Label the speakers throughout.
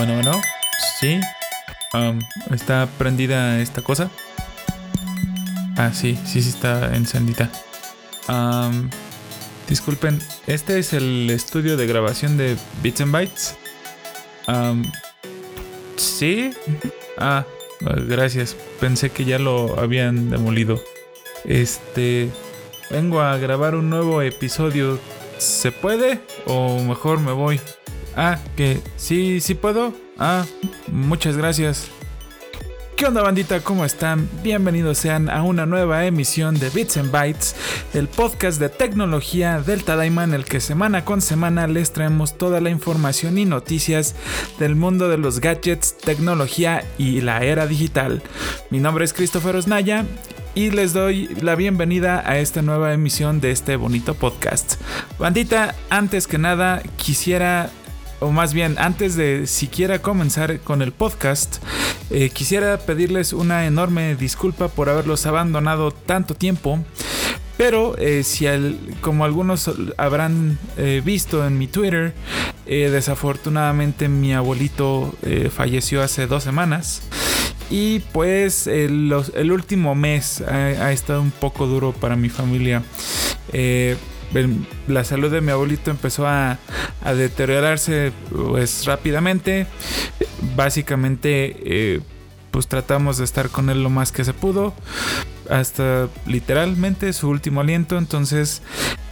Speaker 1: Bueno, bueno. Sí. ¿Está prendida esta cosa? Ah, sí, sí, sí está encendida. disculpen, este es el estudio de grabación de Bits and Bytes. sí. Ah, gracias. Pensé que ya lo habían demolido. Este. Vengo a grabar un nuevo episodio. ¿Se puede? O mejor me voy. Ah, que sí, sí puedo. Ah, muchas gracias. ¿Qué onda bandita? ¿Cómo están? Bienvenidos sean a una nueva emisión de Bits and Bytes, el podcast de tecnología Delta Daima en el que semana con semana les traemos toda la información y noticias del mundo de los gadgets, tecnología y la era digital. Mi nombre es Christopher Osnaya y les doy la bienvenida a esta nueva emisión de este bonito podcast. Bandita, antes que nada quisiera o más bien antes de siquiera comenzar con el podcast, eh, quisiera pedirles una enorme disculpa por haberlos abandonado tanto tiempo. Pero eh, si como algunos habrán eh, visto en mi Twitter, desafortunadamente mi abuelito falleció hace dos semanas. Y pues el, último mes ha, estado un poco duro para mi familia la salud de mi abuelito empezó a, deteriorarse pues rápidamente. Básicamente eh, pues tratamos de estar con él lo más que se pudo hasta literalmente su último aliento. Entonces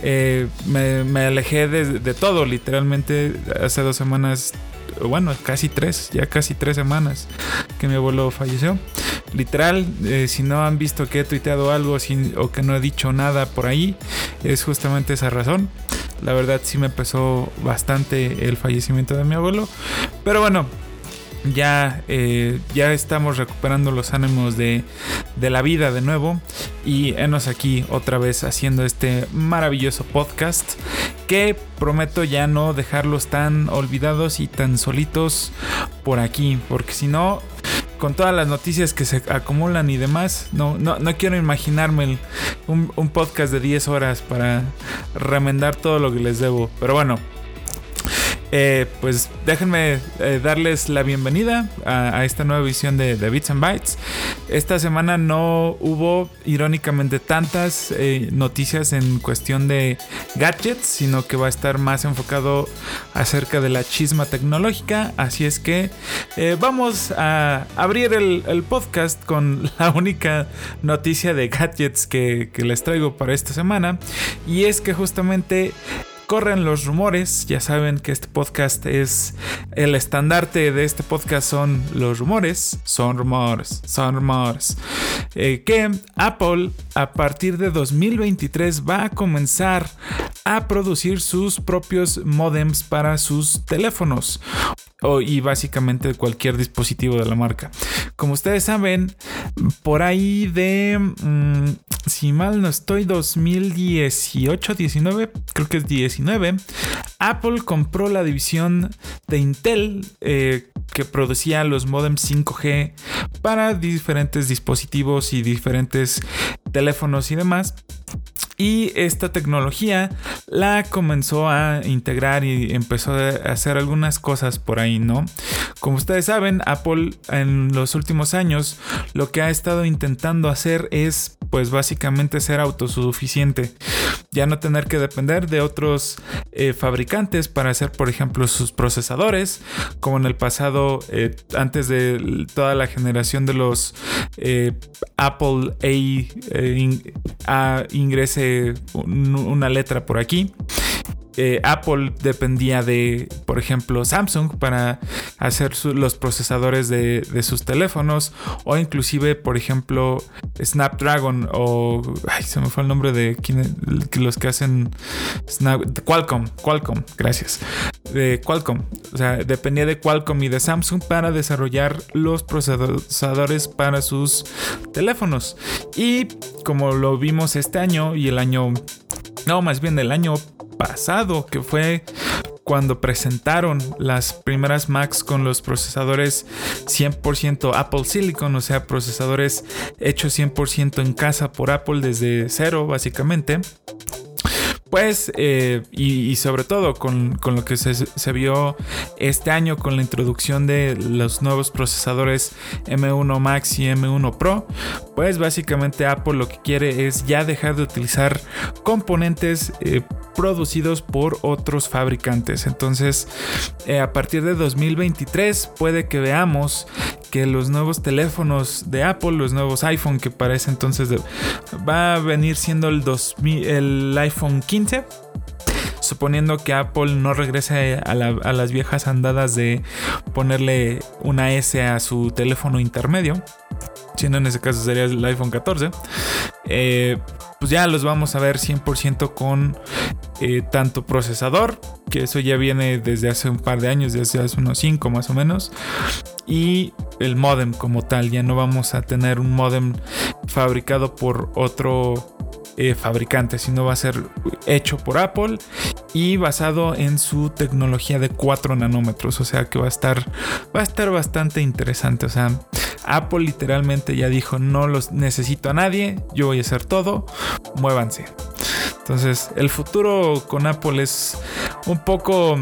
Speaker 1: eh, me, alejé de, todo, literalmente. Hace dos semanas, bueno, casi tres, ya casi tres semanas que mi abuelo falleció. Literal, eh, si no han visto que he tuiteado algo o que no he dicho nada por ahí, es justamente esa razón. La verdad sí me empezó bastante el fallecimiento de mi abuelo. Pero bueno, ya, eh, ya estamos recuperando los ánimos de, de, la vida de nuevo y enos aquí otra vez haciendo este maravilloso podcast que prometo ya no dejarlos tan olvidados y tan solitos por aquí porque si no con todas las noticias que se acumulan y demás, no, no, no quiero imaginarme un, un podcast de 10 horas para remendar todo lo que les debo. Pero bueno, eh, pues déjenme eh, darles la bienvenida a, esta nueva edición de, Bits and Bytes. Esta semana no hubo, irónicamente, tantas eh, noticias en cuestión de gadgets, sino que va a estar más enfocado acerca de la chisma tecnológica. Así es que vamos a abrir el, podcast con la única noticia de gadgets que les traigo para esta semana. Y es que justamente corren los rumores. Ya saben que este podcast es el estandarte de este podcast son los rumores, son rumores, son rumores. Eh, que Apple a partir de 2023 va a comenzar a producir sus propios modems para sus teléfonos y básicamente cualquier dispositivo de la marca. Como ustedes saben, por ahí de, mm, si mal no estoy, 2018, 19, creo que es 19, Apple compró la división de Intel eh, que producía los modems 5G para diferentes dispositivos y diferentes teléfonos y demás. Y esta tecnología la comenzó a integrar y empezó a hacer algunas cosas por ahí, ¿no? Como ustedes saben, Apple en los últimos años lo que ha estado intentando hacer es pues básicamente ser autosuficiente. Ya no tener que depender de otros eh, fabricantes para hacer, por ejemplo, sus procesadores, como en el pasado, eh, antes de toda la generación de los eh, Apple A, ingrese una letra por aquí. Apple dependía de, por ejemplo, Samsung para hacer los procesadores de, sus teléfonos o inclusive, por ejemplo, Snapdragon o... Ay, se me fue el nombre de los que hacen Qualcomm, Qualcomm, gracias. De Qualcomm. O sea, dependía de Qualcomm y de Samsung para desarrollar los procesadores para sus teléfonos. Y como lo vimos este año y el año... No, más bien el año pasado, que fue cuando presentaron las primeras Macs con los procesadores 100% Apple Silicon, o sea, procesadores hechos 100% en casa por Apple desde cero, básicamente. Pues, y, sobre todo con, lo que se, vio este año con la introducción de los nuevos procesadores M1 Max y M1 Pro, pues básicamente Apple lo que quiere es ya dejar de utilizar componentes eh, producidos por otros fabricantes. Entonces, eh, a partir de 2023 puede que veamos que los nuevos teléfonos de Apple, los nuevos iPhone que para ese entonces va a venir siendo el, 2000, el iPhone 15 suponiendo que Apple no regrese a, las viejas andadas de ponerle una S a su teléfono intermedio, siendo en ese caso sería el iPhone 14, eh, pues ya los vamos a ver 100% con eh, tanto procesador, que eso ya viene desde hace un par de años, desde hace unos 5 más o menos, y el modem como tal, ya no vamos a tener un modem fabricado por otro eh, fabricante, sino va a ser hecho por Apple y basado en su tecnología de 4 nanómetros. O sea que va a estar, va a estar bastante interesante. O sea, Apple literalmente ya dijo: No los necesito a nadie, yo voy a hacer todo, muévanse. Entonces, el futuro con Apple es un poco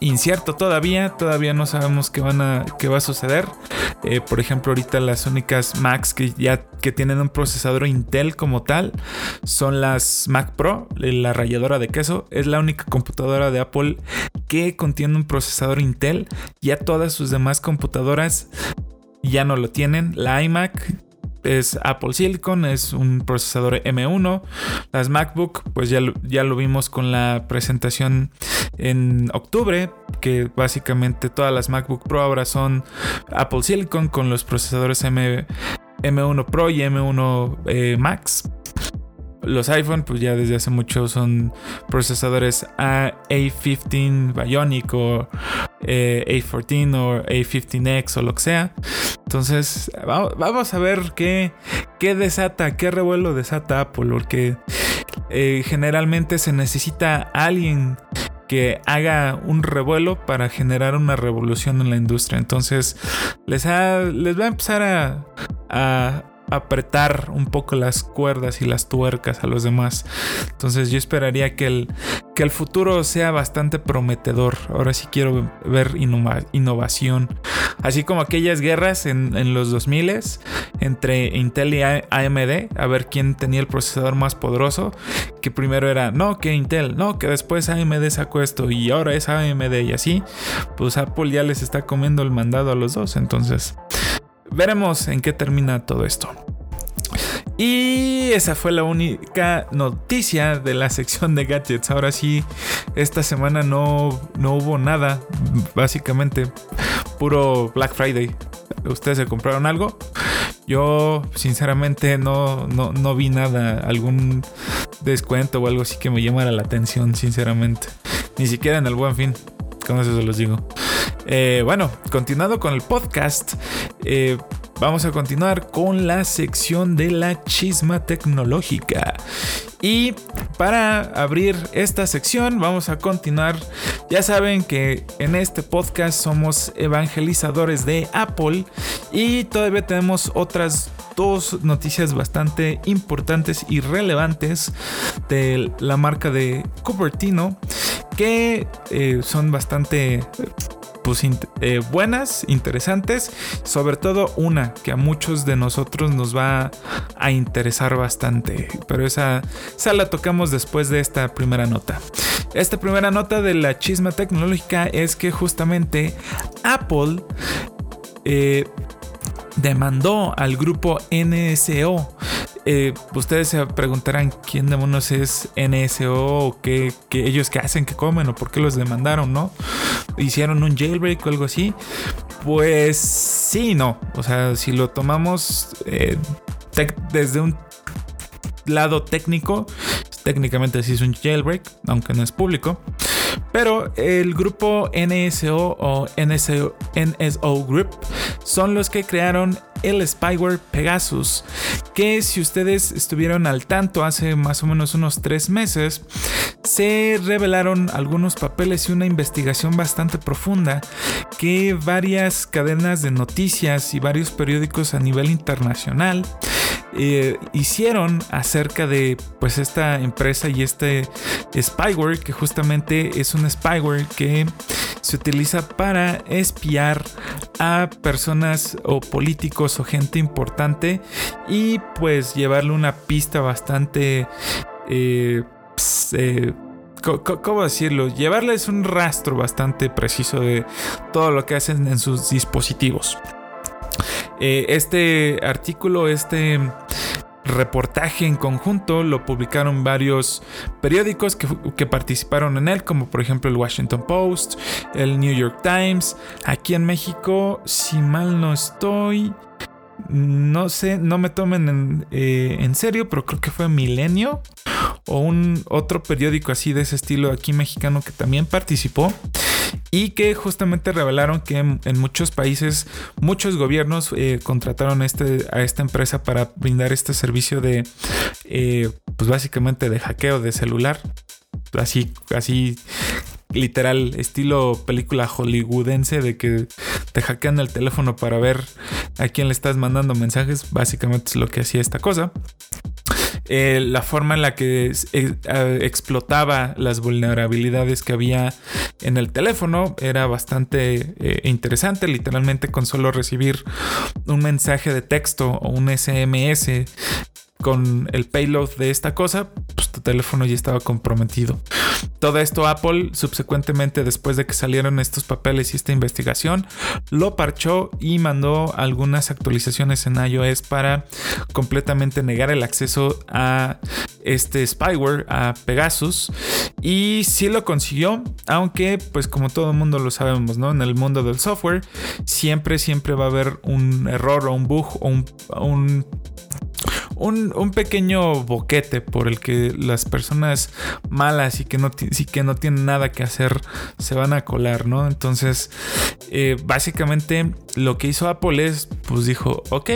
Speaker 1: incierto todavía, todavía no sabemos qué, van a, qué va a suceder. Eh, por ejemplo, ahorita las únicas Macs que ya que tienen un procesador Intel como tal son las Mac Pro, la ralladora de queso. Es la única computadora de Apple que contiene un procesador Intel. Ya todas sus demás computadoras ya no lo tienen. La iMac es Apple Silicon, es un procesador M1. Las MacBook, pues ya lo, ya lo vimos con la presentación en octubre, que básicamente todas las MacBook Pro ahora son Apple Silicon con los procesadores M, M1 Pro y M1 eh, Max. Los iPhone, pues ya desde hace mucho son procesadores A15 Bionic o eh, A14 o A15X o lo que sea. Entonces, vamos a ver qué, qué desata, qué revuelo desata Apple, porque eh, generalmente se necesita alguien que haga un revuelo para generar una revolución en la industria. Entonces, les, les va a empezar a apretar un poco las cuerdas y las tuercas a los demás. Entonces yo esperaría que el, que el futuro sea bastante prometedor. Ahora sí quiero ver innovación. Así como aquellas guerras en, los 2000 entre Intel y AMD, a ver quién tenía el procesador más poderoso. Que primero era, no, que Intel, no, que después AMD sacó esto y ahora es AMD y así. Pues Apple ya les está comiendo el mandado a los dos. Entonces veremos en qué termina todo esto. Y esa fue la única noticia de la sección de gadgets. Ahora sí, esta semana no, no hubo nada. Básicamente, puro Black Friday. ¿Ustedes se compraron algo? Yo, sinceramente, no, no, vi nada. Algún descuento o algo así que me llamara la atención, sinceramente. Ni siquiera en el buen fin. Con eso se los digo. Eh, bueno, continuando con el podcast, eh, vamos a continuar con la sección de la chisma tecnológica. Y para abrir esta sección vamos a continuar. Ya saben que en este podcast somos evangelizadores de Apple y todavía tenemos otras dos noticias bastante importantes y relevantes de la marca de Cupertino que eh, son bastante pues, eh, buenas, interesantes, sobre todo una que a muchos de nosotros nos va a interesar bastante, pero esa, esa la tocamos después de esta primera nota. Esta primera nota de la chisma tecnológica es que justamente Apple eh, demandó al grupo NSO eh, ustedes se preguntarán quién demonios es NSO o qué, ellos qué hacen, qué comen o por qué los demandaron, ¿no? ¿Hicieron un jailbreak o algo así? Pues sí, no. O sea, si lo tomamos eh, desde un lado técnico, técnicamente sí es un jailbreak, aunque no es público. Pero el grupo NSO o NSO, NSO Group son los que crearon el spyware Pegasus, que si ustedes estuvieron al tanto hace más o menos unos tres meses, se revelaron algunos papeles y una investigación bastante profunda que varias cadenas de noticias y varios periódicos a nivel internacional eh, hicieron acerca de pues esta empresa y este spyware que justamente es un spyware que se utiliza para espiar a personas o políticos o gente importante y pues llevarle una pista bastante eh, eh, ¿Cómo decirlo? Llevarles un rastro bastante preciso de todo lo que hacen en sus dispositivos. Eh, este artículo, este reportaje en conjunto lo publicaron varios periódicos que, participaron en él, como por ejemplo el Washington Post, el New York Times. Aquí en México, si mal no estoy, no sé, no me tomen en, eh, en, serio, pero creo que fue Milenio o un otro periódico así de ese estilo aquí mexicano que también participó y que justamente revelaron que en, muchos países muchos gobiernos eh, contrataron este, a esta empresa para brindar este servicio de eh, pues básicamente de hackeo de celular así así literal estilo película hollywoodense de que te hackean el teléfono para ver a quién le estás mandando mensajes. Básicamente es lo que hacía esta cosa. Eh, la forma en la que eh, explotaba las vulnerabilidades que había en el teléfono era bastante eh, interesante. Literalmente con solo recibir un mensaje de texto o un SMS con el payload de esta cosa, pues tu teléfono ya estaba comprometido. Todo esto Apple subsecuentemente después de que salieron estos papeles y esta investigación lo parchó y mandó algunas actualizaciones en iOS para completamente negar el acceso a este spyware, a Pegasus y sí lo consiguió, aunque pues como todo el mundo lo sabemos, ¿no? En el mundo del software siempre siempre va a haber un error o un bug o un un, pequeño boquete por el que las personas malas y que no, que no tienen nada que hacer se van a colar, ¿no? Entonces, eh, básicamente lo que hizo Apple es, pues dijo, ok,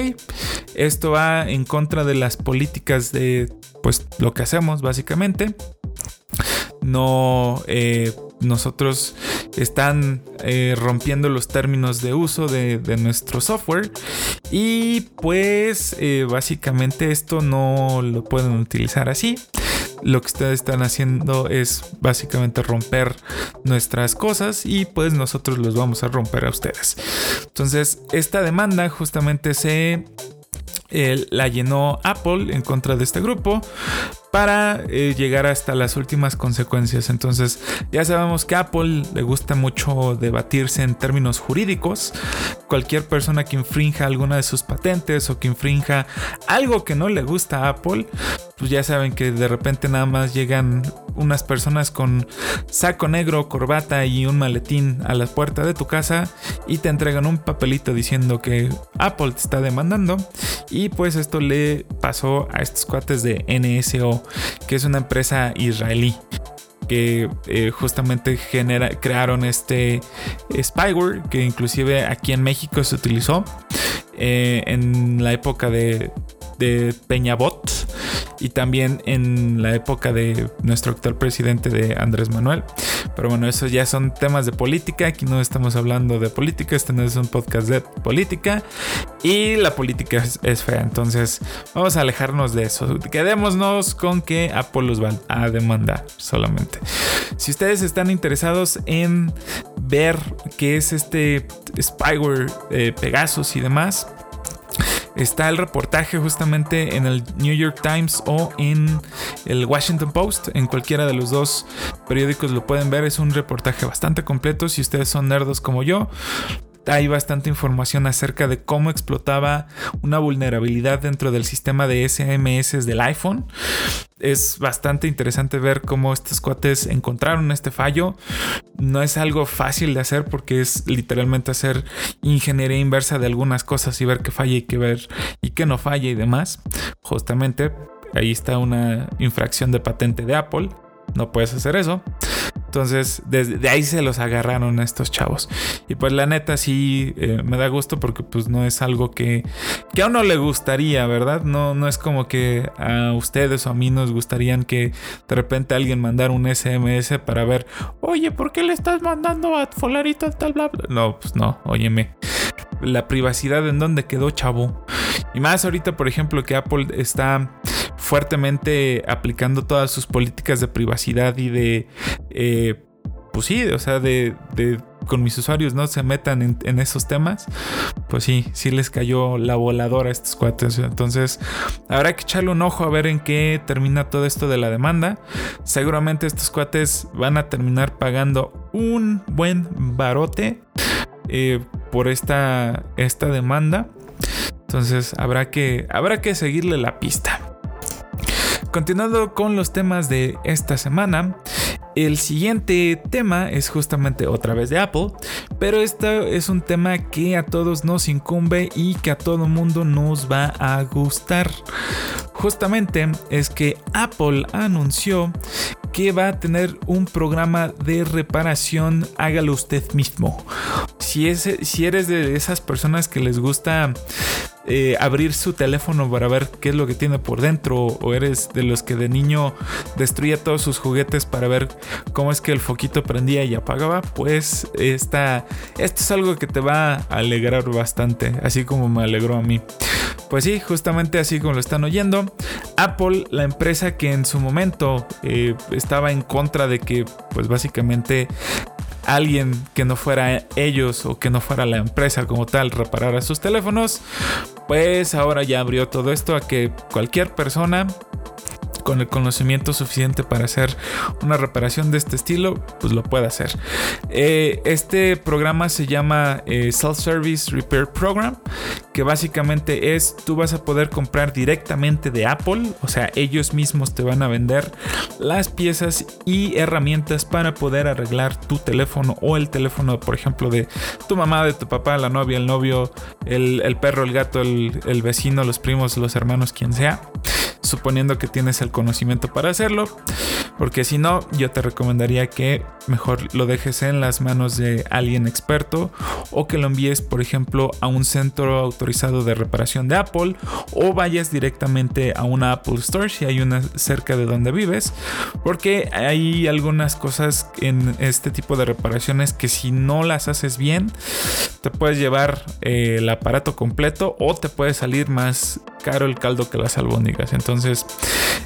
Speaker 1: esto va en contra de las políticas de, pues, lo que hacemos, básicamente. No, eh, nosotros están eh, rompiendo los términos de uso de, nuestro software. Y pues eh, básicamente esto no lo pueden utilizar así. Lo que ustedes están haciendo es básicamente romper nuestras cosas y pues nosotros los vamos a romper a ustedes. Entonces, esta demanda justamente se eh, la llenó Apple en contra de este grupo para eh, llegar hasta las últimas consecuencias. Entonces ya sabemos que a Apple le gusta mucho debatirse en términos jurídicos. Cualquier persona que infrinja alguna de sus patentes o que infrinja algo que no le gusta a Apple, pues ya saben que de repente nada más llegan unas personas con saco negro, corbata y un maletín a la puerta de tu casa y te entregan un papelito diciendo que Apple te está demandando. Y pues esto le pasó a estos cuates de NSO que es una empresa israelí que eh, justamente genera, crearon este spyware que inclusive aquí en México se utilizó eh, en la época de, de Peñabot y también en la época de nuestro actual presidente de Andrés Manuel. Pero bueno, eso ya son temas de política. Aquí no estamos hablando de política. Este no es un podcast de política. Y la política es, fea. Entonces vamos a alejarnos de eso. Quedémonos con que Apple los va a demandar solamente. Si ustedes están interesados en ver qué es este spyware, eh, Pegasus y demás, Está el reportaje justamente en el New York Times o en el Washington Post. En cualquiera de los dos periódicos lo pueden ver. Es un reportaje bastante completo. Si ustedes son nerdos como yo, hay bastante información acerca de cómo explotaba una vulnerabilidad dentro del sistema de SMS del iPhone. Es bastante interesante ver cómo estos cuates encontraron este fallo. No es algo fácil de hacer porque es literalmente hacer ingeniería inversa de algunas cosas y ver qué falla y qué ver y qué no falla y demás. Justamente ahí está una infracción de patente de Apple. No puedes hacer eso. Entonces, desde ahí se los agarraron a estos chavos. Y pues la neta sí eh, me da gusto porque pues no es algo que, que a uno le gustaría, ¿verdad? No, no es como que a ustedes o a mí nos gustarían que de repente alguien mandara un SMS para ver, oye, ¿por qué le estás mandando a Folarito tal bla bla? No, pues no, óyeme. La privacidad en dónde quedó, chavo. Y más ahorita, por ejemplo, que Apple está fuertemente aplicando todas sus políticas de privacidad y de... Eh, pues sí, o sea, de, con mis usuarios no se metan en, esos temas, pues sí, sí les cayó la voladora a estos cuates. Entonces, habrá que echarle un ojo a ver en qué termina todo esto de la demanda. Seguramente estos cuates van a terminar pagando un buen barote eh, por esta, esta demanda. Entonces, habrá que, habrá que seguirle la pista. Continuando con los temas de esta semana, el siguiente tema es justamente otra vez de Apple, pero este es un tema que a todos nos incumbe y que a todo mundo nos va a gustar. Justamente es que Apple anunció que va a tener un programa de reparación, hágalo usted mismo. Si, es, si eres de esas personas que les gusta eh, abrir su teléfono para ver qué es lo que tiene por dentro o eres de los que de niño destruía todos sus juguetes para ver cómo es que el foquito prendía y apagaba, pues esta, esto es algo que te va a alegrar bastante, así como me alegró a mí. Pues sí, justamente así como lo están oyendo, Apple, la empresa que en su momento eh, estaba en contra de que, pues básicamente alguien que no fuera ellos o que no fuera la empresa como tal reparara sus teléfonos, pues ahora ya abrió todo esto a que cualquier persona con el conocimiento suficiente para hacer una reparación de este estilo, pues lo puede hacer. Eh, este programa se llama eh, Self Service Repair Program, que básicamente es tú vas a poder comprar directamente de Apple, o sea, ellos mismos te van a vender las piezas y herramientas para poder arreglar tu teléfono o el teléfono, por ejemplo, de tu mamá, de tu papá, la novia, el novio, el, perro, el gato, el, el vecino, los primos, los hermanos, quien sea suponiendo que tienes el conocimiento para hacerlo, porque si no, yo te recomendaría que mejor lo dejes en las manos de alguien experto o que lo envíes, por ejemplo, a un centro autorizado de reparación de Apple o vayas directamente a una Apple Store si hay una cerca de donde vives, porque hay algunas cosas en este tipo de reparaciones que si no las haces bien, te puedes llevar eh, el aparato completo o te puede salir más caro el caldo que las albóndigas. Entonces,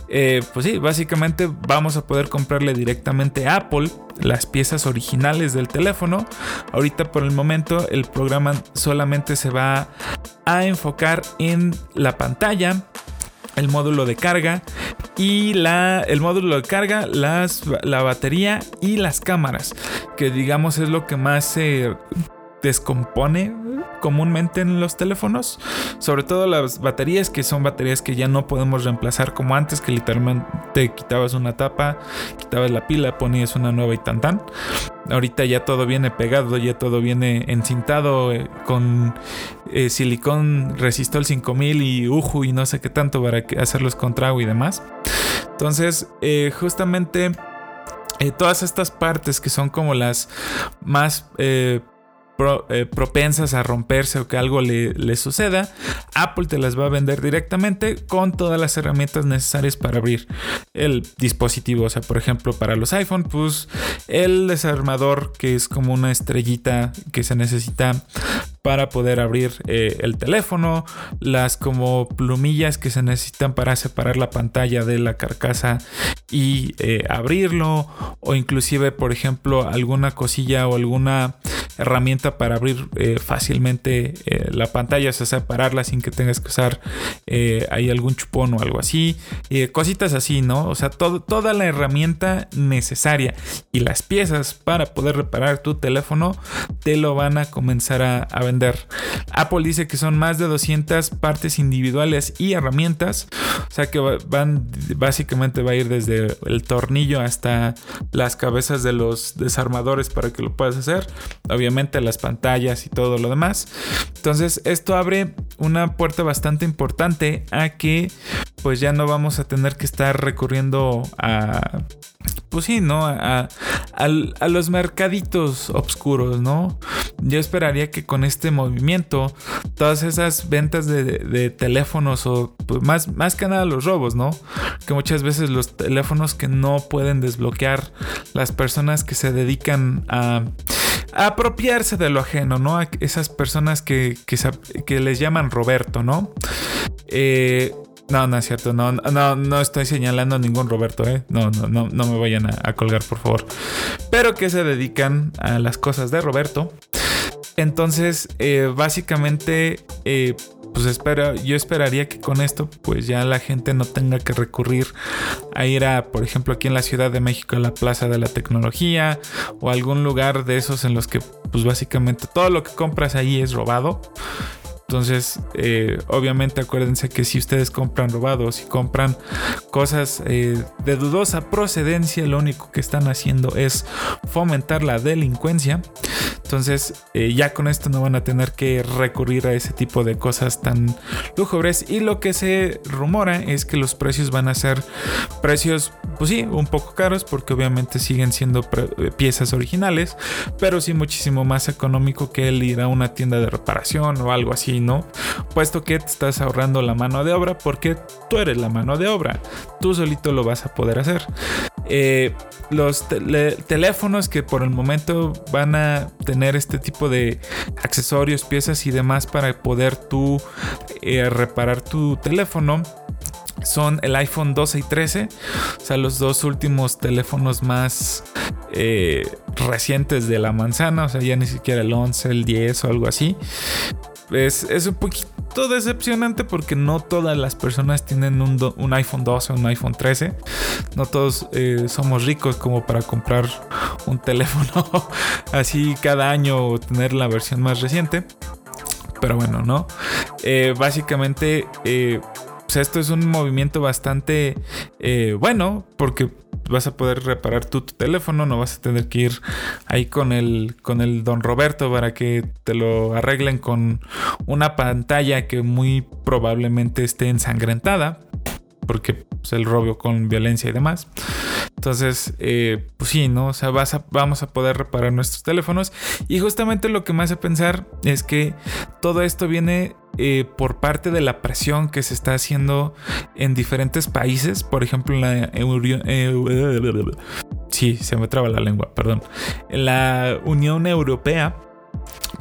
Speaker 1: eh, pues sí, básicamente vamos a poder comprarle directamente a Apple las piezas originales del teléfono. Ahorita por el momento el programa solamente se va a enfocar en la pantalla el módulo de carga y la, el módulo de carga, las, la batería y las cámaras, que digamos es lo que más se descompone comúnmente en los teléfonos, sobre todo las baterías que son baterías que ya no podemos reemplazar como antes, que literalmente quitabas una tapa, quitabas la pila, ponías una nueva y tan tan. Ahorita ya todo viene pegado, ya todo viene encintado eh, con eh, silicón resistol 5000 y uju y no sé qué tanto para hacerlos con trago y demás. Entonces, eh, justamente todas estas partes que son como las más eh, propensas a romperse o que algo le, suceda, Apple te las va a vender directamente con todas las herramientas necesarias para abrir el dispositivo. O sea, por ejemplo, para los iPhone, pues el desarmador que es como una estrellita que se necesita para poder abrir eh, el teléfono, las como plumillas que se necesitan para separar la pantalla de la carcasa y eh, abrirlo, o inclusive, por ejemplo, alguna cosilla o alguna herramienta para abrir eh, fácilmente la pantalla, o sea, separarla sin que tengas que usar ahí algún chupón o algo así, cositas así, ¿no? O sea, toda la herramienta necesaria y las piezas para poder reparar tu teléfono te lo van a comenzar a, a Apple dice que son más de 200 partes individuales y herramientas, o sea que van básicamente va a ir desde el tornillo hasta las cabezas de los desarmadores para que lo puedas hacer, obviamente las pantallas y todo lo demás. Entonces esto abre una puerta bastante importante a que pues ya no vamos a tener que estar recurriendo a pues sí, ¿no? A, los mercaditos oscuros, ¿no? Yo esperaría que con este movimiento, todas esas ventas de, teléfonos o pues más, más que nada los robos, ¿no? Que muchas veces los teléfonos que no pueden desbloquear las personas que se dedican a apropiarse de lo ajeno, ¿no? A esas personas que, que, les llaman Roberto, ¿no? Eh, no, no es cierto. No, no, no estoy señalando a ningún Roberto, ¿eh? No, no, no, no me vayan a, colgar, por favor. Pero que se dedican a las cosas de Roberto. Entonces, eh, básicamente, eh, pues espero, yo esperaría que con esto, pues ya la gente no tenga que recurrir a ir a, por ejemplo, aquí en la Ciudad de México, a la Plaza de la Tecnología o algún lugar de esos en los que, pues básicamente todo lo que compras ahí es robado. Entonces, eh, obviamente acuérdense que si ustedes compran robados y compran cosas eh, de dudosa procedencia, lo único que están haciendo es fomentar la delincuencia. Entonces, eh, ya con esto no van a tener que recurrir a ese tipo de cosas tan lúgubres. Y lo que se rumora es que los precios van a ser precios, pues sí, un poco caros, porque obviamente siguen siendo piezas originales, pero sí muchísimo más económico que el ir a una tienda de reparación o algo así ¿no? Puesto que te estás ahorrando la mano de obra porque tú eres la mano de obra. Tú solito lo vas a poder hacer. Eh, los teléfonos que por el momento van a tener este tipo de accesorios, piezas y demás para poder tú eh, reparar tu teléfono son el iPhone 12 y 13, o sea, los dos últimos teléfonos más eh, recientes de la manzana, o sea, ya ni siquiera el 11, el 10 o algo así es, un poquito decepcionante porque no todas las personas tienen un, iPhone 12 o un iPhone 13. No todos eh, somos ricos como para comprar un teléfono así cada año o tener la versión más reciente. Pero bueno, ¿no? Eh, básicamente, pues esto es un movimiento bastante bueno porque vas a poder reparar tu, teléfono, no vas a tener que ir ahí con el, con el don Roberto para que te lo arreglen con una pantalla que muy probablemente esté ensangrentada, porque pues, el robo con violencia y demás. Entonces, eh, pues sí, ¿no? O sea, vamos a poder reparar nuestros teléfonos. Y justamente lo que me hace pensar es que todo esto viene eh, por parte de la presión que se está haciendo en diferentes países, por ejemplo en la sí, se me traba la lengua, perdón, la Unión Europea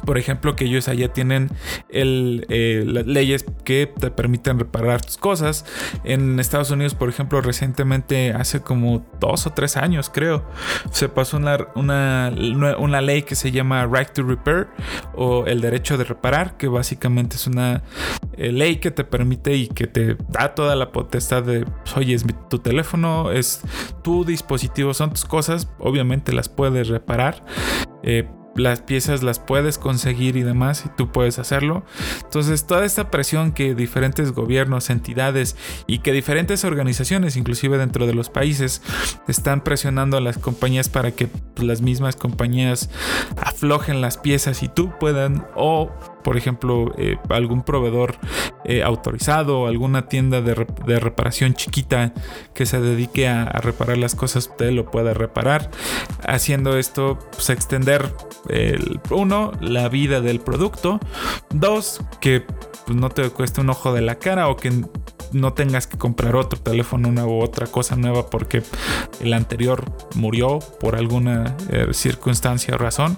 Speaker 1: por ejemplo, que ellos allá tienen eh, las leyes que te permiten reparar tus cosas. En Estados Unidos, por ejemplo, recientemente, hace como dos o tres años, creo, se pasó una, una, una ley que se llama Right to Repair o el derecho de reparar, que básicamente es una eh, ley que te permite y que te da toda la potestad de, pues, oye, es tu teléfono, es tu dispositivo, son tus cosas, obviamente las puedes reparar. Eh, las piezas las puedes conseguir y demás, y tú puedes hacerlo. Entonces, toda esta presión que diferentes gobiernos, entidades y que diferentes organizaciones, inclusive dentro de los países, están presionando a las compañías para que las mismas compañías aflojen las piezas y tú puedan o por ejemplo, eh, algún proveedor eh, autorizado, alguna tienda de, reparación chiquita que se dedique a, reparar las cosas, usted lo pueda reparar. Haciendo esto, pues extender, el, uno, la vida del producto. Dos, que pues, no te cueste un ojo de la cara o que no tengas que comprar otro teléfono nuevo u otra cosa nueva porque el anterior murió por alguna eh, circunstancia o razón,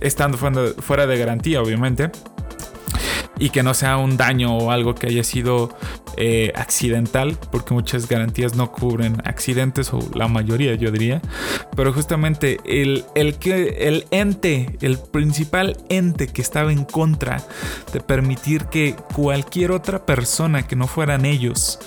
Speaker 1: estando fuera de garantía obviamente y que no sea un daño o algo que haya sido eh, accidental, porque muchas garantías no cubren accidentes o la mayoría yo diría, pero justamente el, el, que, el ente, el principal ente que estaba en contra de permitir que cualquier otra persona que no fueran ellos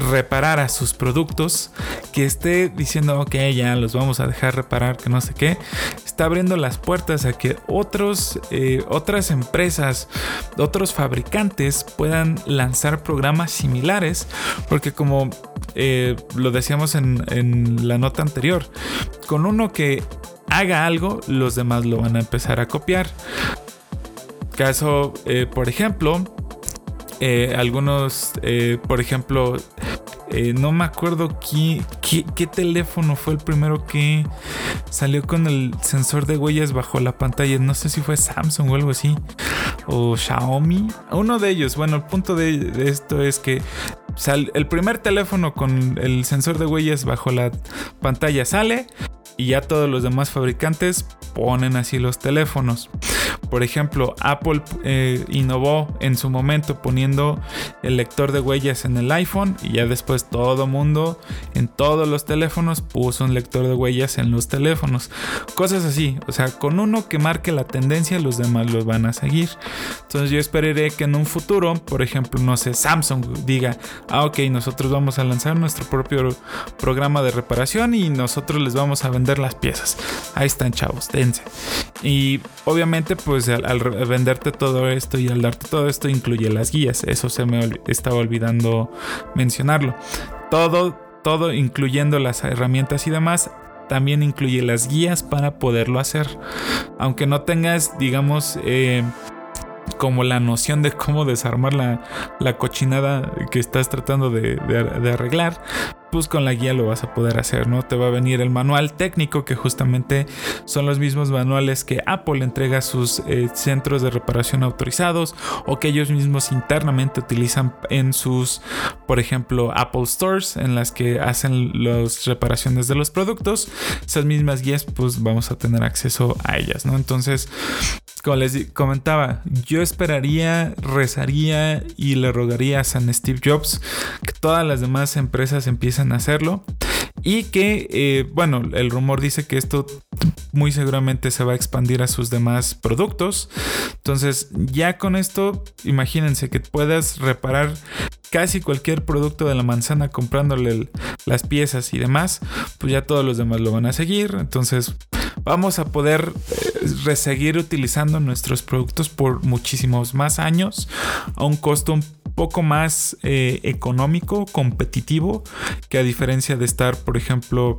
Speaker 1: reparar a sus productos, que esté diciendo, ok, ya los vamos a dejar reparar, que no sé qué, está abriendo las puertas a que otros, eh, otras empresas, otros fabricantes puedan lanzar programas similares, porque como eh, lo decíamos en, la nota anterior, con uno que haga algo, los demás lo van a empezar a copiar. Caso, eh, por ejemplo, algunos, por ejemplo, eh, no me acuerdo qué, qué, teléfono fue el primero que salió con el sensor de huellas bajo la pantalla. No sé si fue Samsung o algo así. O Xiaomi. Uno de ellos. Bueno, el punto de, esto es que el primer teléfono con el sensor de huellas bajo la pantalla sale y ya todos los demás fabricantes ponen así los teléfonos. Por ejemplo, Apple eh, innovó en su momento poniendo el lector de huellas en el iPhone y ya después todo mundo en todos los teléfonos puso un lector de huellas en los teléfonos. Cosas así, o sea, con uno que marque la tendencia los demás los van a seguir. Entonces yo esperaré que en un futuro, por ejemplo, no sé, Samsung diga, ah, ok, nosotros vamos a lanzar nuestro propio programa de reparación y nosotros les vamos a vender las piezas. Ahí están, chavos, dense. Y obviamente, pues al, venderte todo esto y al darte todo esto, incluye las guías. Eso se me estaba olvidando mencionarlo. Todo, todo, incluyendo las herramientas y demás, también incluye las guías para poderlo hacer. Aunque no tengas, digamos, eh, como la noción de cómo desarmar la, la cochinada que estás tratando de, arreglar, pues con la guía lo vas a poder hacer, ¿no? Te va a venir el manual técnico, que justamente son los mismos manuales que Apple entrega a sus eh, centros de reparación autorizados o que ellos mismos internamente utilizan en sus, por ejemplo, Apple Stores, en las que hacen las reparaciones de los productos. Esas mismas guías, pues vamos a tener acceso a ellas, ¿no? Entonces, como les comentaba, yo esperaría, rezaría y le rogaría a San Steve Jobs que todas las demás empresas empiecen a hacerlo. Y que, eh, bueno, el rumor dice que esto muy seguramente se va a expandir a sus demás productos. Entonces, ya con esto, imagínense que puedas reparar casi cualquier producto de la manzana comprándole las piezas y demás, pues ya todos los demás lo van a seguir. Entonces, vamos a poder eh, seguir utilizando nuestros productos por muchísimos más años a un costo un poco más eh, económico, competitivo, que a diferencia de estar, por ejemplo,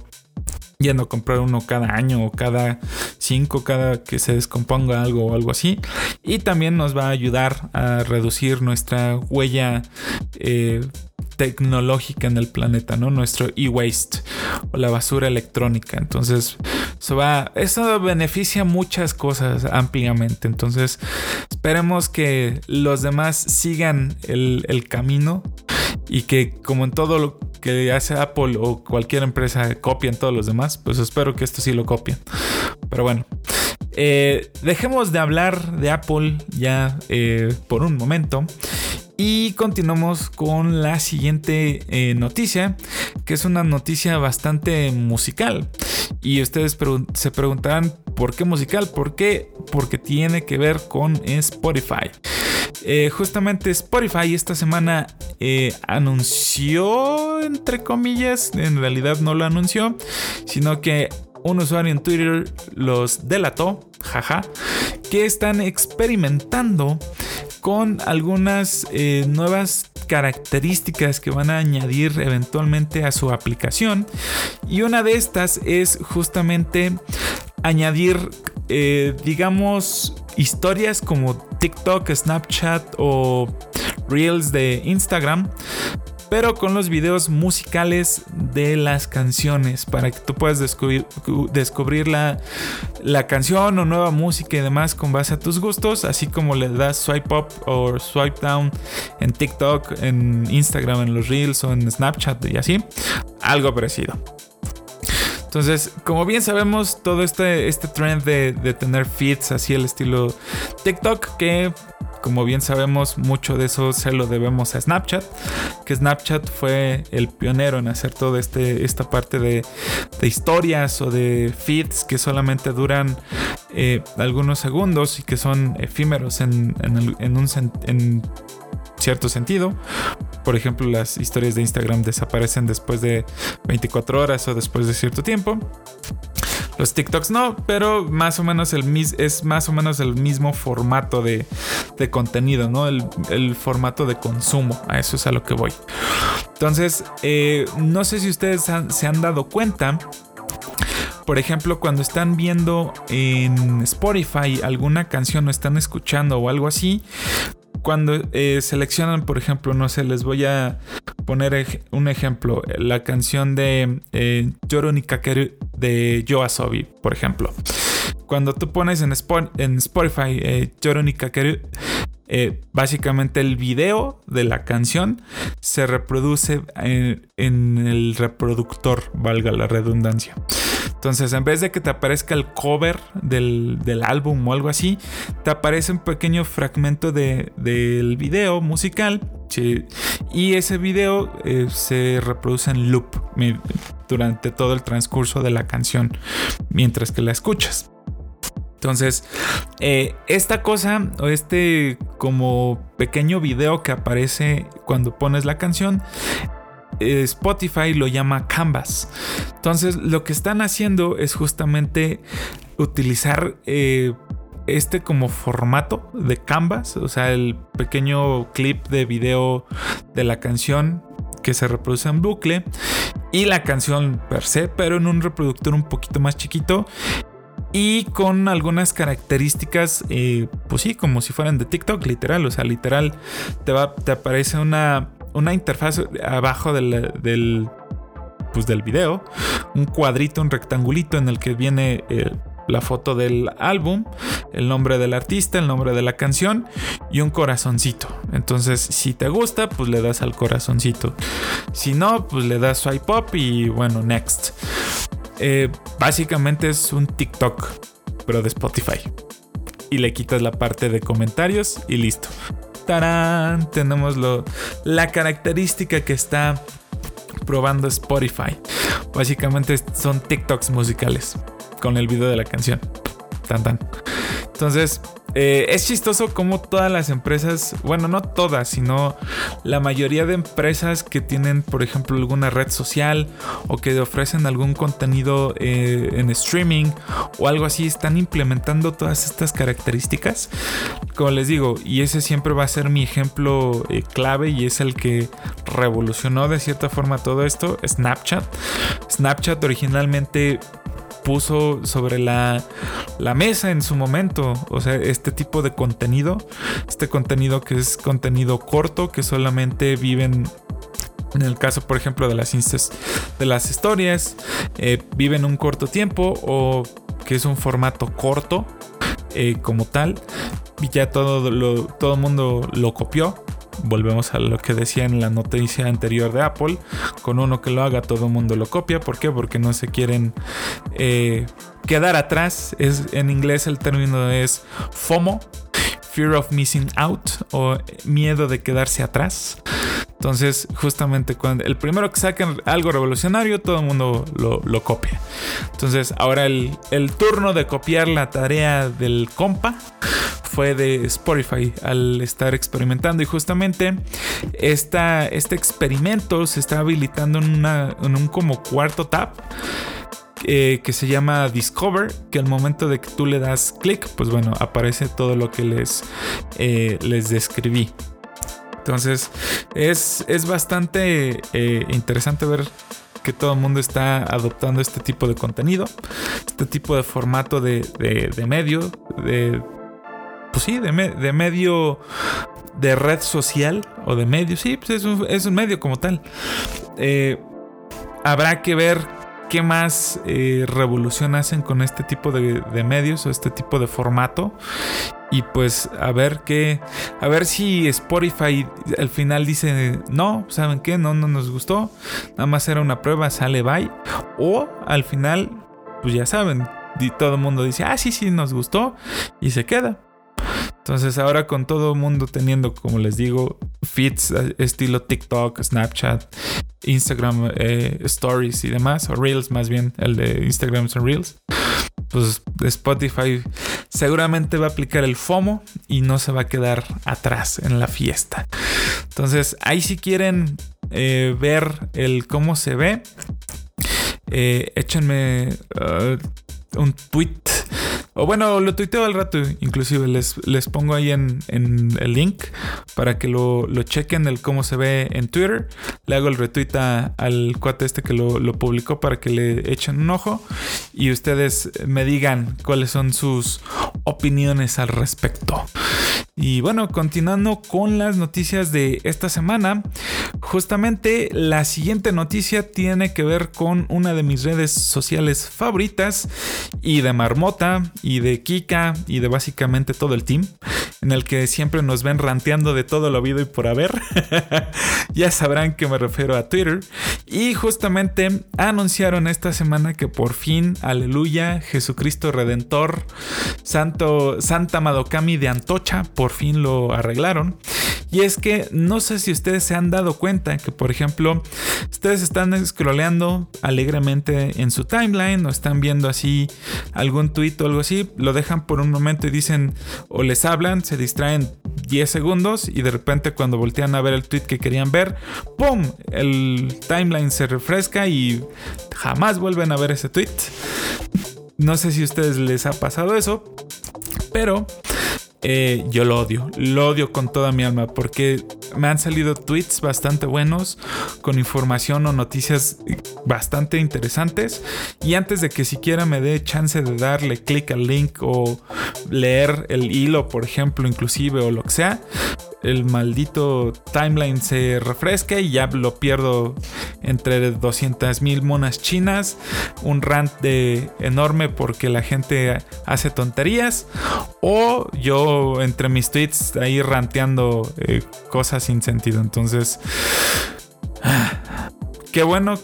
Speaker 1: yendo a comprar uno cada año o cada cinco, cada que se descomponga algo o algo así. Y también nos va a ayudar a reducir nuestra huella eh, tecnológica en el planeta, ¿no? Nuestro e-waste o la basura electrónica. Entonces, eso va, eso beneficia muchas cosas ampliamente. Entonces, esperemos que los demás sigan el, camino y que como en todo lo que hace Apple o cualquier empresa copien todos los demás, pues espero que esto sí lo copien. Pero bueno, eh, dejemos de hablar de Apple ya eh, por un momento. Y continuamos con la siguiente eh, noticia, que es una noticia bastante musical. Y ustedes se preguntarán, ¿por qué musical? ¿Por qué? Porque tiene que ver con Spotify. justamente Spotify esta semana anunció, entre comillas, en realidad no lo anunció, sino que un usuario en Twitter los delató, jaja, que están experimentando con algunas eh, nuevas características que van a añadir eventualmente a su aplicación. Y una de estas es justamente añadir, eh, digamos, historias como TikTok, Snapchat o Reels de Instagram pero con los videos musicales de las canciones para que tú puedas descubrir, descubrir la, la, canción o nueva música y demás con base a tus gustos, así como le das swipe up o swipe down en TikTok, en Instagram, en los Reels o en Snapchat y así, algo parecido. Entonces, como bien sabemos, todo este, este trend de, de tener feeds así el estilo TikTok, que como bien sabemos, mucho de eso se lo debemos a Snapchat, que Snapchat fue el pionero en hacer toda este, esta parte de, historias o de feeds que solamente duran eh, algunos segundos y que son efímeros en, un en cierto sentido. Por ejemplo, las historias de Instagram desaparecen después de 24 horas o después de cierto tiempo. Los TikToks no, pero más o menos el es más o menos el mismo formato de, contenido, ¿no? El, formato de consumo. A eso es a lo que voy. Entonces, eh, no sé si ustedes se han dado cuenta. Por ejemplo, cuando están viendo en Spotify alguna canción o están escuchando o algo así, cuando eh, seleccionan, por ejemplo, no sé, les voy a poner un ejemplo, la canción de eh, Kakeru de Yoasobi, por ejemplo. Cuando tú pones en, Spotify eh, Kakeru, eh, básicamente el video de la canción se reproduce en, en, el reproductor, valga la redundancia. Entonces, en vez de que te aparezca el cover del, álbum o algo así, te aparece un pequeño fragmento de, del video musical. y ese video eh, se reproduce en loop durante todo el transcurso de la canción mientras que la escuchas. Entonces, eh, esta cosa o este como pequeño video que aparece cuando pones la canción Spotify lo llama Canvas. Entonces lo que están haciendo es justamente utilizar eh, este como formato de Canvas, o sea, el pequeño clip de video de la canción que se reproduce en bucle y la canción per se, pero en un reproductor un poquito más chiquito y con algunas características, eh, pues sí, como si fueran de TikTok, literal, o sea, literal, te, va, te aparece una una interfaz abajo del, pues del video, un cuadrito, un rectangulito en el que viene eh, la foto del álbum, el nombre del artista, el nombre de la canción y un corazoncito. Entonces, si te gusta, pues le das al corazoncito. Si no, pues le das swipe up y bueno, next. Eh, básicamente es un TikTok, pero de Spotify. Y le quitas la parte de comentarios y listo. Tenemos lo, la característica que está probando Spotify. Básicamente son TikToks musicales con el video de la canción. Tan tan. Entonces, eh, es chistoso como todas las empresas, bueno, no todas, sino la mayoría de empresas que tienen, por ejemplo, alguna red social o que ofrecen algún contenido eh, en streaming o algo así, están implementando todas estas características. Como les digo, y ese siempre va a ser mi ejemplo eh, clave y es el que revolucionó de cierta forma todo esto, Snapchat. Snapchat originalmente puso sobre la, mesa en su momento. O sea, este tipo de contenido, este contenido que es contenido corto, que solamente viven en el caso, por ejemplo, de las, de las historias, eh, viven un corto tiempo o que es un formato corto eh, como tal. Y ya todo el todo mundo lo copió volvemos a lo que decía en la noticia anterior de Apple, con uno que lo haga todo el mundo lo copia, ¿por qué? Porque no se quieren eh, quedar atrás, es, en inglés el término es FOMO, Fear of Missing Out o miedo de quedarse atrás. Entonces, justamente cuando el primero que saquen algo revolucionario, todo el mundo lo, copia. Entonces, ahora el, turno de copiar la tarea del compa fue de Spotify al estar experimentando y justamente esta, este experimento se está habilitando en, una, en un como cuarto tab eh, que se llama Discover, que al momento de que tú le das clic, pues bueno, aparece todo lo que les, eh, les describí. Entonces es, es bastante eh, interesante ver que todo el mundo está adoptando este tipo de contenido, este tipo de formato de, de medio, de pues sí, de, medio de red social o de medio, sí, pues es un, es un medio como tal. Eh, habrá que ver qué más eh, revolución hacen con este tipo de, medios o este tipo de formato. Y pues a ver qué, a ver si Spotify al final dice, no, ¿saben qué? No, no nos gustó. Nada más era una prueba, sale bye. O al final, pues ya saben, y todo el mundo dice, ah, sí, sí, nos gustó. Y se queda. Entonces ahora con todo el mundo teniendo, como les digo, feeds eh, estilo TikTok, Snapchat, Instagram eh, Stories y demás, o Reels más bien, el de Instagram son Reels, pues Spotify seguramente va a aplicar el FOMO y no se va a quedar atrás en la fiesta. Entonces ahí si quieren eh, ver el cómo se ve, échenme uh, un tweet o bueno, lo tuiteo al rato, inclusive les, les pongo ahí en, el link para que lo, chequen el cómo se ve en Twitter. Le hago el retweet al cuate este que lo, lo, publicó para que le echen un ojo y ustedes me digan cuáles son sus opiniones al respecto. Y bueno, continuando con las noticias de esta semana, justamente la siguiente noticia tiene que ver con una de mis redes sociales favoritas y de Marmota y de Kika y de básicamente todo el team, en el que siempre nos ven ranteando de todo lo habido y por haber. ya sabrán que me refiero a Twitter. Y justamente anunciaron esta semana que por fin, aleluya, Jesucristo Redentor, Santo, Santa Madokami de Antocha, por fin lo arreglaron. Y es que no sé si ustedes se han dado cuenta que, por ejemplo, ustedes están scrolleando alegremente en su timeline o están viendo así algún tweet o algo así, lo dejan por un momento y dicen o les hablan, se distraen 10 segundos y de repente cuando voltean a ver el tweet que querían ver, ¡pum! El timeline se refresca y jamás vuelven a ver ese tweet. No sé si a ustedes les ha pasado eso, pero eh, yo lo odio, lo odio con toda mi alma porque me han salido tweets bastante buenos con información o noticias bastante interesantes. Y antes de que siquiera me dé chance de darle clic al link o leer el hilo, por ejemplo, inclusive o lo que sea, el maldito timeline se refresca y ya lo pierdo entre 200 mil monas chinas, un rant de enorme porque la gente hace tonterías o yo entre mis tweets ahí ranteando eh, cosas sin sentido. Entonces, qué bueno,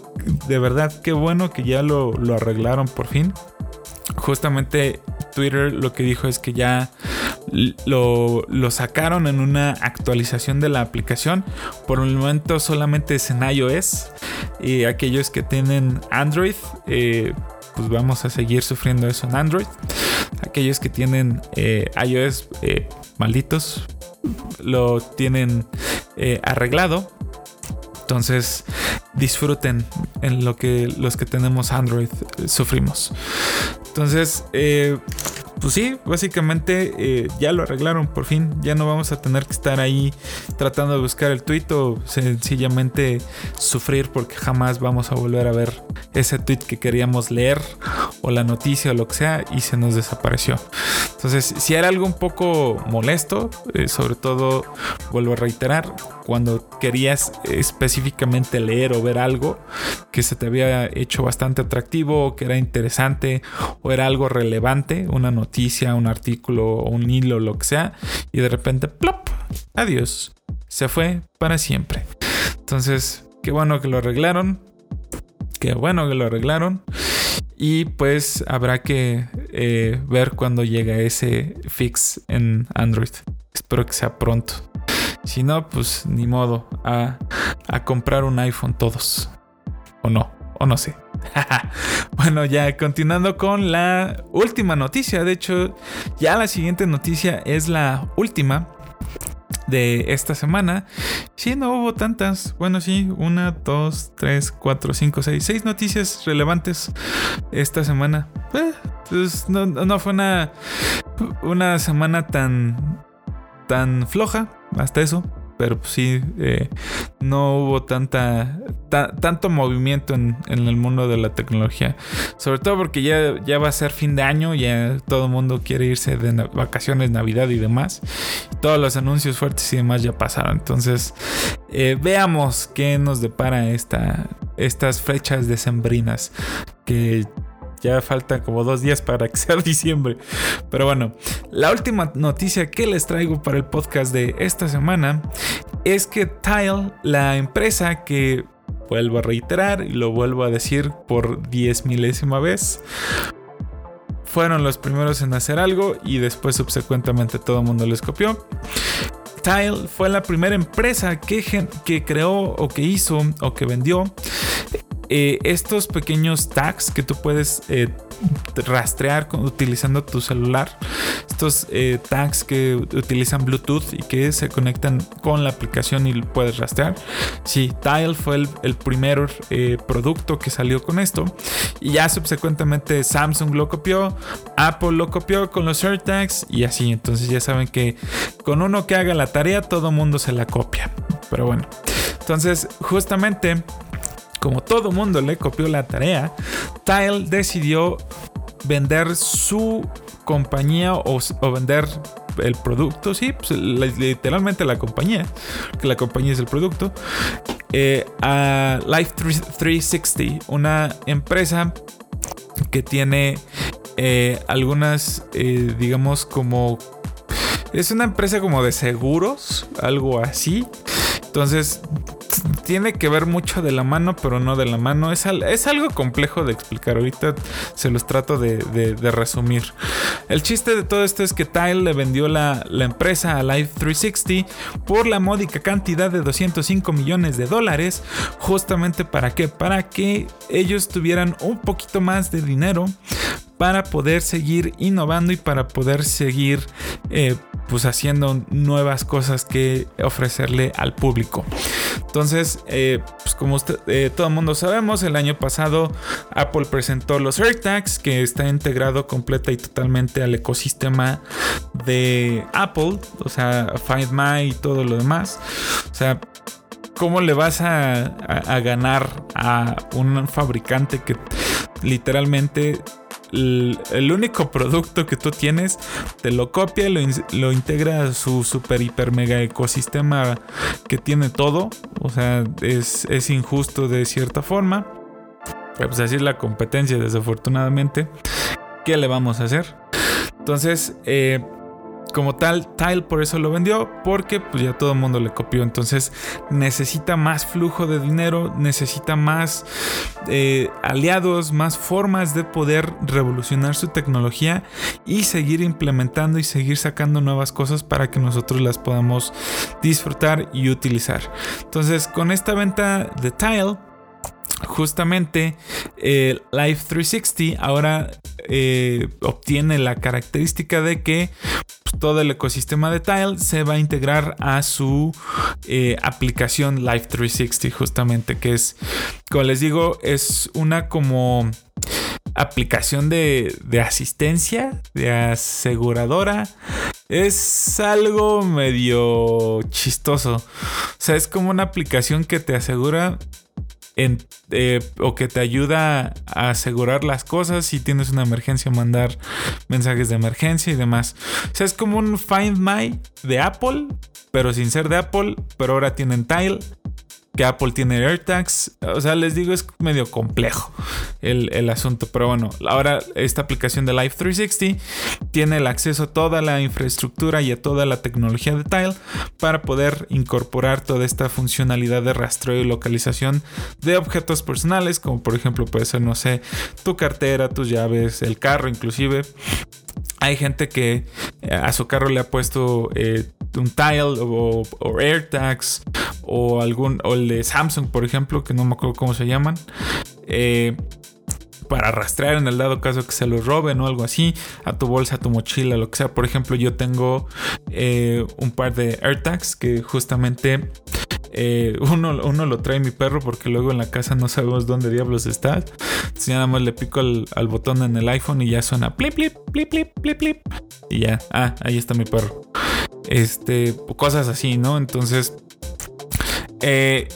Speaker 1: de verdad, qué bueno que ya lo, lo arreglaron por fin. Justamente Twitter lo que dijo es que ya lo, sacaron en una actualización de la aplicación. Por el momento solamente es en iOS. Y aquellos que tienen Android, eh, pues vamos a seguir sufriendo eso en Android. Aquellos que tienen eh, iOS, eh, malditos, lo tienen arreglado. Entonces disfruten en lo que los que tenemos Android sufrimos. Entonces, pues sí, básicamente eh, ya lo arreglaron por fin. Ya no vamos a tener que estar ahí tratando de buscar el tweet o sencillamente sufrir porque jamás vamos a volver a ver ese tweet que queríamos leer o la noticia o lo que sea y se nos desapareció. Entonces, si era algo un poco molesto, eh, sobre todo, vuelvo a reiterar, cuando querías específicamente leer o ver algo que se te había hecho bastante atractivo, que era interesante o era algo relevante, una noticia, un artículo, un hilo, lo que sea, y de repente, plop, adiós, se fue para siempre. Entonces, qué bueno que lo arreglaron, qué bueno que lo arreglaron. Y pues habrá que eh, ver cuando llega ese fix en Android. Espero que sea pronto. Si no, pues ni modo. A, comprar un iPhone todos. O no, o no sé. bueno, ya continuando con la última noticia. De hecho, ya la siguiente noticia es la última de esta semana. Sí, no hubo tantas. Bueno, sí, una, dos, tres, cuatro, cinco, seis. Seis noticias relevantes esta semana. Eh, pues no, no, fue una, una semana tan, tan floja hasta eso. Pero pues sí, eh, no hubo tanta, tanto movimiento en, el mundo de la tecnología. Sobre todo porque ya, ya va a ser fin de año, ya todo el mundo quiere irse de vacaciones, Navidad y demás. Todos los anuncios fuertes y demás ya pasaron. Entonces, eh, veamos qué nos depara esta, estas fechas decembrinas. Que ya falta como dos días para que sea diciembre. Pero bueno, la última noticia que les traigo para el podcast de esta semana es que Tile, la empresa que vuelvo a reiterar y lo vuelvo a decir por diez milésima vez, fueron los primeros en hacer algo y después subsecuentemente todo el mundo les copió. Tile fue la primera empresa que, que creó o que hizo o que vendió eh, estos pequeños tags que tú puedes eh, rastrear utilizando tu celular, estos eh, tags que utilizan Bluetooth y que se conectan con la aplicación y puedes rastrear. Sí, Tile fue el, primer producto que salió con esto y ya subsecuentemente Samsung lo copió, Apple lo copió con los AirTags y así. Entonces ya saben que con uno que haga la tarea todo mundo se la copia. Pero bueno, entonces justamente como todo mundo le copió la tarea, Tile decidió vender su compañía o, vender el producto, sí, pues, literalmente la compañía, que la compañía es el producto, eh, a Life 360, una empresa que tiene eh, algunas, eh, digamos, como... Es una empresa como de seguros, algo así. Entonces, tiene que ver mucho de la mano, pero no de la mano. Es, algo complejo de explicar. Ahorita se los trato de, resumir. El chiste de todo esto es que Tile le vendió la, empresa a Life 360 por la módica cantidad de 205 millones de dólares. Justamente para qué? Para que ellos tuvieran un poquito más de dinero para poder seguir innovando y para poder seguir eh, pues haciendo nuevas cosas que ofrecerle al público. Entonces, eh, pues como eh, todo el mundo sabemos, el año pasado Apple presentó los AirTags, que está integrado completa y totalmente al ecosistema de Apple, o sea, Find My y todo lo demás. O sea, ¿cómo le vas a ganar a un fabricante que literalmente el, único producto que tú tienes, te lo copia, lo, lo integra a su super, hiper, mega ecosistema que tiene todo. O sea, es, es injusto de cierta forma. Pues así es la competencia, desafortunadamente. ¿Qué le vamos a hacer? Entonces, eh, como tal, Tile por eso lo vendió, porque pues ya todo el mundo le copió. Entonces necesita más flujo de dinero, necesita más eh, aliados, más formas de poder revolucionar su tecnología y seguir implementando y seguir sacando nuevas cosas para que nosotros las podamos disfrutar y utilizar. Entonces con esta venta de Tile, justamente el Life 360 ahora eh, obtiene la característica de que pues, todo el ecosistema de Tile se va a integrar a su eh, aplicación Life 360 justamente que es como les digo es una como aplicación de, de, asistencia, de aseguradora. Es algo medio chistoso. O sea, es como una aplicación que te asegura eh, o que te ayuda a asegurar las cosas si tienes una emergencia, mandar mensajes de emergencia y demás. O sea, es como un Find My de Apple, pero sin ser de Apple, pero ahora tienen Tile que Apple tiene AirTags. O sea, les digo, es medio complejo el, asunto. Pero bueno, ahora esta aplicación de Life 360 tiene el acceso a toda la infraestructura y a toda la tecnología de Tile para poder incorporar toda esta funcionalidad de rastreo y localización de objetos personales, como por ejemplo puede ser, no sé, tu cartera, tus llaves, el carro inclusive. Hay gente que eh, a su carro le ha puesto eh, un tile o, AirTags o algún o el de Samsung por ejemplo que no me acuerdo cómo se llaman eh, para rastrear en el dado caso que se lo roben o algo así a tu bolsa, a tu mochila, lo que sea. Por ejemplo, yo tengo un par de AirTags que justamente eh, uno, lo trae mi perro porque luego en la casa no sabemos dónde diablos está. Entonces nada más le pico al, botón en el iPhone y ya suena plip, plip, plip, plip, plip, plip. Y ya, ah, ahí está mi perro. Este, cosas así, ¿no? Entonces, eh,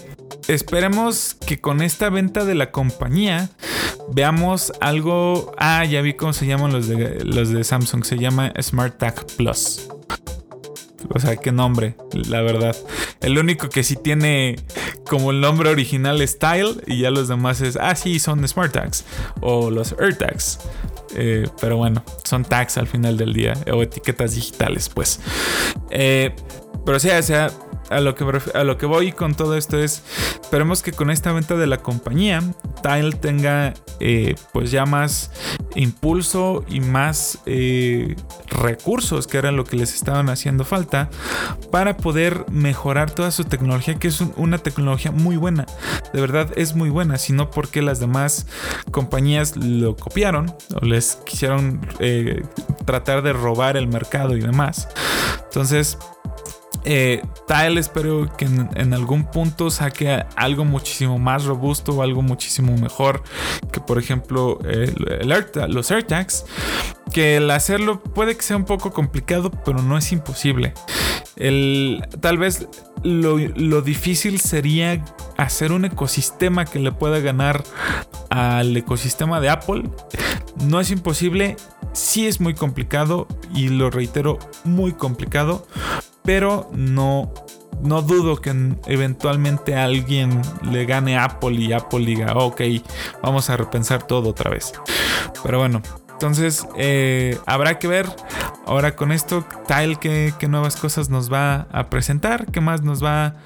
Speaker 1: esperemos que con esta venta de la compañía veamos algo. Ah, ya vi cómo se llaman los de, los de Samsung. Se llama Smart Tag Plus. O sea, qué nombre, la verdad. El único que sí tiene como el nombre original es Style y ya los demás es, ah, sí, son Smart Tags o los AirTags. Eh, pero bueno, son tags al final del día o etiquetas digitales, pues. Eh, pero sea, o sea, a lo, que, a lo que voy con todo esto es, esperemos que con esta venta de la compañía, Tile tenga eh, pues ya más impulso y más eh, recursos, que era lo que les estaban haciendo falta, para poder mejorar toda su tecnología, que es una tecnología muy buena. De verdad es muy buena, sino porque las demás compañías lo copiaron o les quisieron eh, tratar de robar el mercado y demás. Entonces, eh, Tile espero que en, algún punto saque algo muchísimo más robusto o algo muchísimo mejor que por ejemplo los AirTags. Que el hacerlo puede que sea un poco complicado, pero no es imposible. El, tal vez lo, lo difícil sería hacer un ecosistema que le pueda ganar al ecosistema de Apple. No es imposible, sí es muy complicado y lo reitero, muy complicado, pero no no dudo que eventualmente alguien le gane a Apple y Apple diga, ok, vamos a repensar todo otra vez. Pero bueno, entonces, eh, habrá que ver ahora con esto, Tile, qué, nuevas cosas nos va a presentar, qué más nos va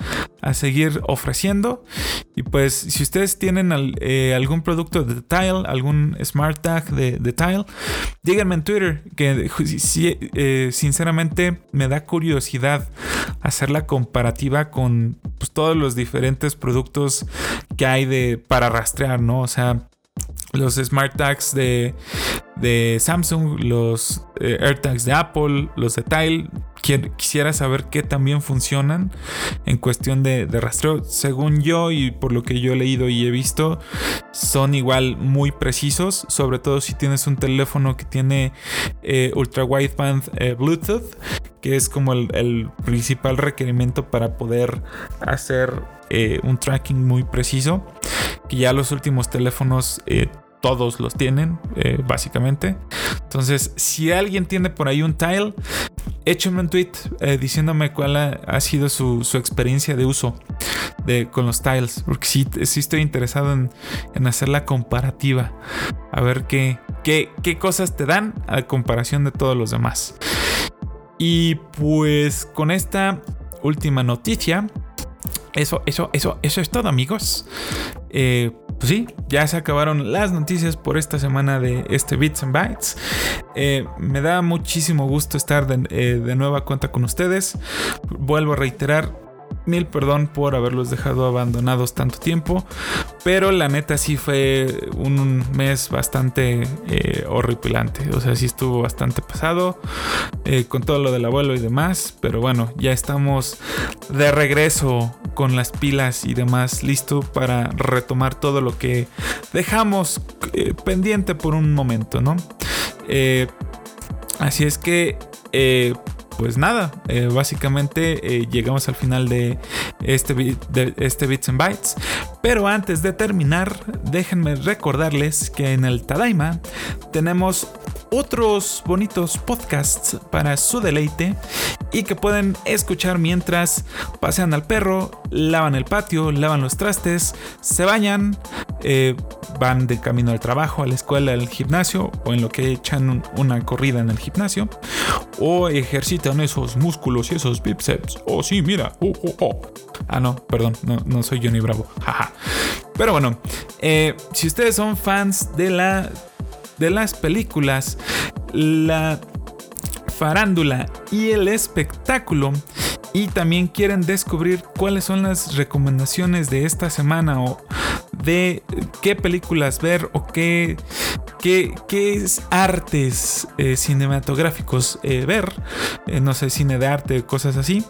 Speaker 1: a seguir ofreciendo. Y pues, si ustedes tienen eh, algún producto de Tile, algún Smart Tag de, Tile, díganme en Twitter que eh, sinceramente me da curiosidad hacer la comparativa con pues, todos los diferentes productos que hay de, para rastrear, ¿no? O sea, los Smart Tags de, de Samsung, los eh, AirTags de Apple, los de Tile. Quisiera saber qué también funcionan en cuestión de, rastreo. Según yo y por lo que yo he leído y he visto, son igual muy precisos. Sobre todo si tienes un teléfono que tiene eh, ultra wideband eh, Bluetooth, que es como el, principal requerimiento para poder hacer un tracking muy preciso. Que ya los últimos teléfonos todos los tienen, eh, básicamente. Entonces, si alguien tiene por ahí un tile, échame un tweet eh, diciéndome cuál ha, sido su, experiencia de uso de, con los tiles. Porque sí, sí estoy interesado en, hacer la comparativa. A ver qué, qué, qué cosas te dan a comparación de todos los demás. Y pues con esta última noticia, eso, eso, eso, eso es todo, amigos. Eh, pues sí, ya se acabaron las noticias por esta semana de este Bits and Bytes. Eh, me da muchísimo gusto estar de, eh, de nueva cuenta con ustedes. Vuelvo a reiterar, Mil perdón por haberlos dejado abandonados tanto tiempo. Pero la neta sí fue un mes bastante eh, horripilante. O sea, sí estuvo bastante pesado. Eh, con todo lo del abuelo y demás. Pero bueno, ya estamos de regreso con las pilas y demás. Listo para retomar todo lo que dejamos eh, pendiente por un momento, ¿no? así es que pues nada, eh, básicamente eh, llegamos al final de este, de este Bits and Bytes. Pero antes de terminar, déjenme recordarles que en el Tadaima tenemos otros bonitos podcasts para su deleite y que pueden escuchar mientras pasean al perro, lavan el patio, lavan los trastes, se bañan, eh, van de camino al trabajo, a la escuela, al gimnasio o en lo que echan una corrida en el gimnasio o ejercitan esos músculos y esos bíceps. Oh, sí, mira. Oh, oh, oh. Ah, no, perdón, no, soy Johnny Bravo. Pero bueno, eh, si ustedes son fans de la de las películas, la farándula y el espectáculo y también quieren descubrir cuáles son las recomendaciones de esta semana o de qué películas ver o qué, qué, qué artes eh, cinematográficos eh, ver, eh, no sé, cine de arte, cosas así,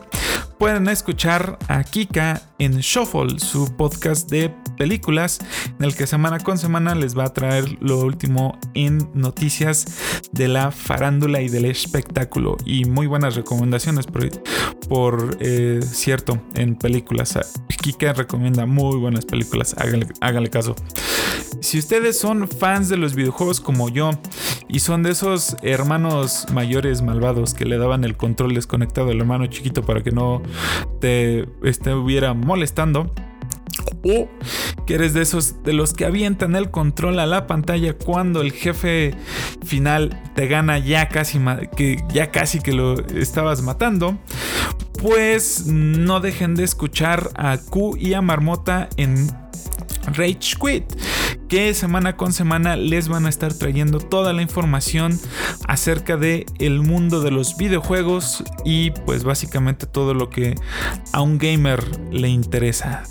Speaker 1: pueden escuchar a Kika en Shuffle, su podcast de películas, en el que semana con semana les va a traer lo último en noticias de la farándula y del espectáculo. Y muy buenas recomendaciones, por, eh, cierto, en películas. Kika recomienda muy buenas películas, háganle, caso. Si ustedes son fans de los videojuegos como yo y son de esos hermanos mayores malvados que le daban el control desconectado al hermano chiquito para que no te estuviera molestando, o que eres de esos de los que avientan el control a la pantalla cuando el jefe final te gana ya casi que ya casi que lo estabas matando pues no dejen de escuchar a Q y a Marmota en Rage Quit que semana con semana les van a estar trayendo toda la información acerca de el mundo de los videojuegos y pues básicamente todo lo que a un gamer le interesa.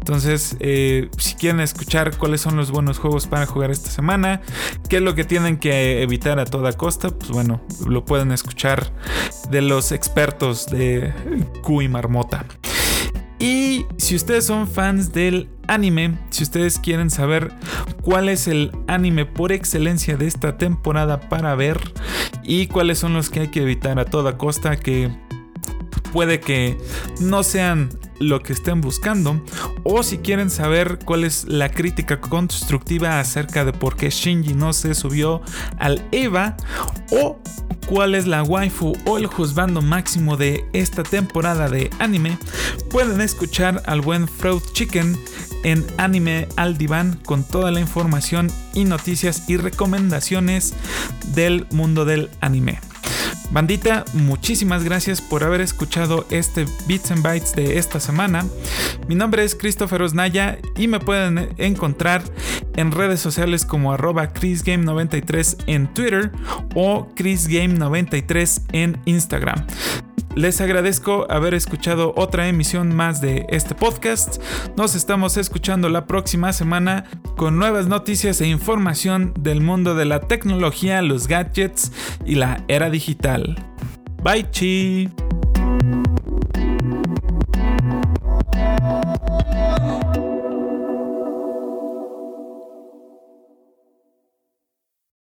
Speaker 1: Entonces, eh, si quieren escuchar cuáles son los buenos juegos para jugar esta semana, qué es lo que tienen que evitar a toda costa, pues bueno, lo pueden escuchar de los expertos de Q y Marmota. Y si ustedes son fans del anime, si ustedes quieren saber cuál es el anime por excelencia de esta temporada para ver y cuáles son los que hay que evitar a toda costa que puede que no sean lo que estén buscando o si quieren saber cuál es la crítica constructiva acerca de por qué Shinji no se subió al EVA o cuál es la waifu o el juzgando máximo de esta temporada de anime, pueden escuchar al buen Fruit Chicken en Anime al Diván con toda la información y noticias y recomendaciones del mundo del anime. Bandita, muchísimas gracias por haber escuchado este Bits and Bytes de esta semana. Mi nombre es Christopher Osnaya y me pueden encontrar en redes sociales como arroba chrisgame93 en Twitter o chrisgame93 en Instagram. Les agradezco haber escuchado otra emisión más de este podcast. Nos estamos escuchando la próxima semana con nuevas noticias e información del mundo de la tecnología, los gadgets y la era digital. Bye chi.